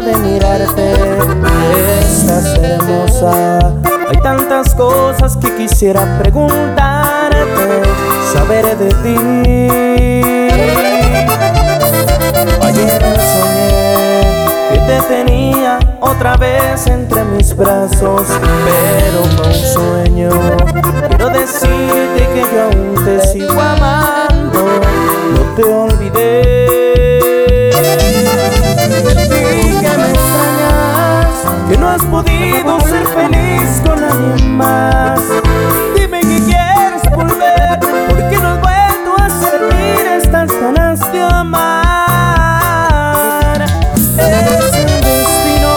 de mirarte. Estás hermosa. Hay tantas cosas que quisiera preguntarte, saber de ti. Ayer soñé que te tenía otra vez entre mis brazos, pero fue un sueño. Quiero decirte que yo aún te sigo amando, no te olvidé. Podido ser feliz con nadie más. Dime que quieres volver, porque no has vuelto a sentir estas ganas de amar. Es el destino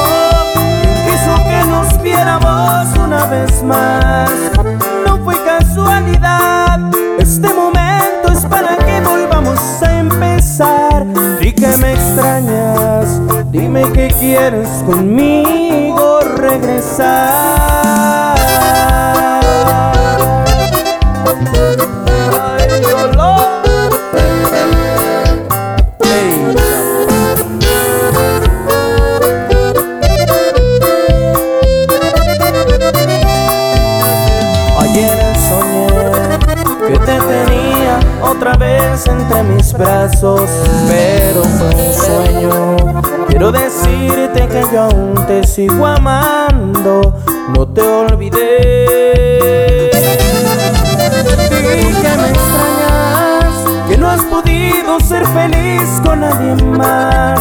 quien quiso que nos viéramos una vez más. No fue casualidad, este momento es para que volvamos a empezar. Y que me extrañas, dime que quieres conmigo Ayer soñé que te tenía otra vez entre mis brazos, pero fue yo aún te sigo amando, no te olvidé. Y que me extrañas, que no has podido ser feliz con nadie más.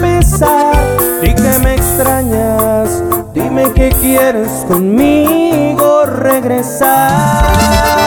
Empezar. Y que me extrañas, dime que quieres conmigo regresar.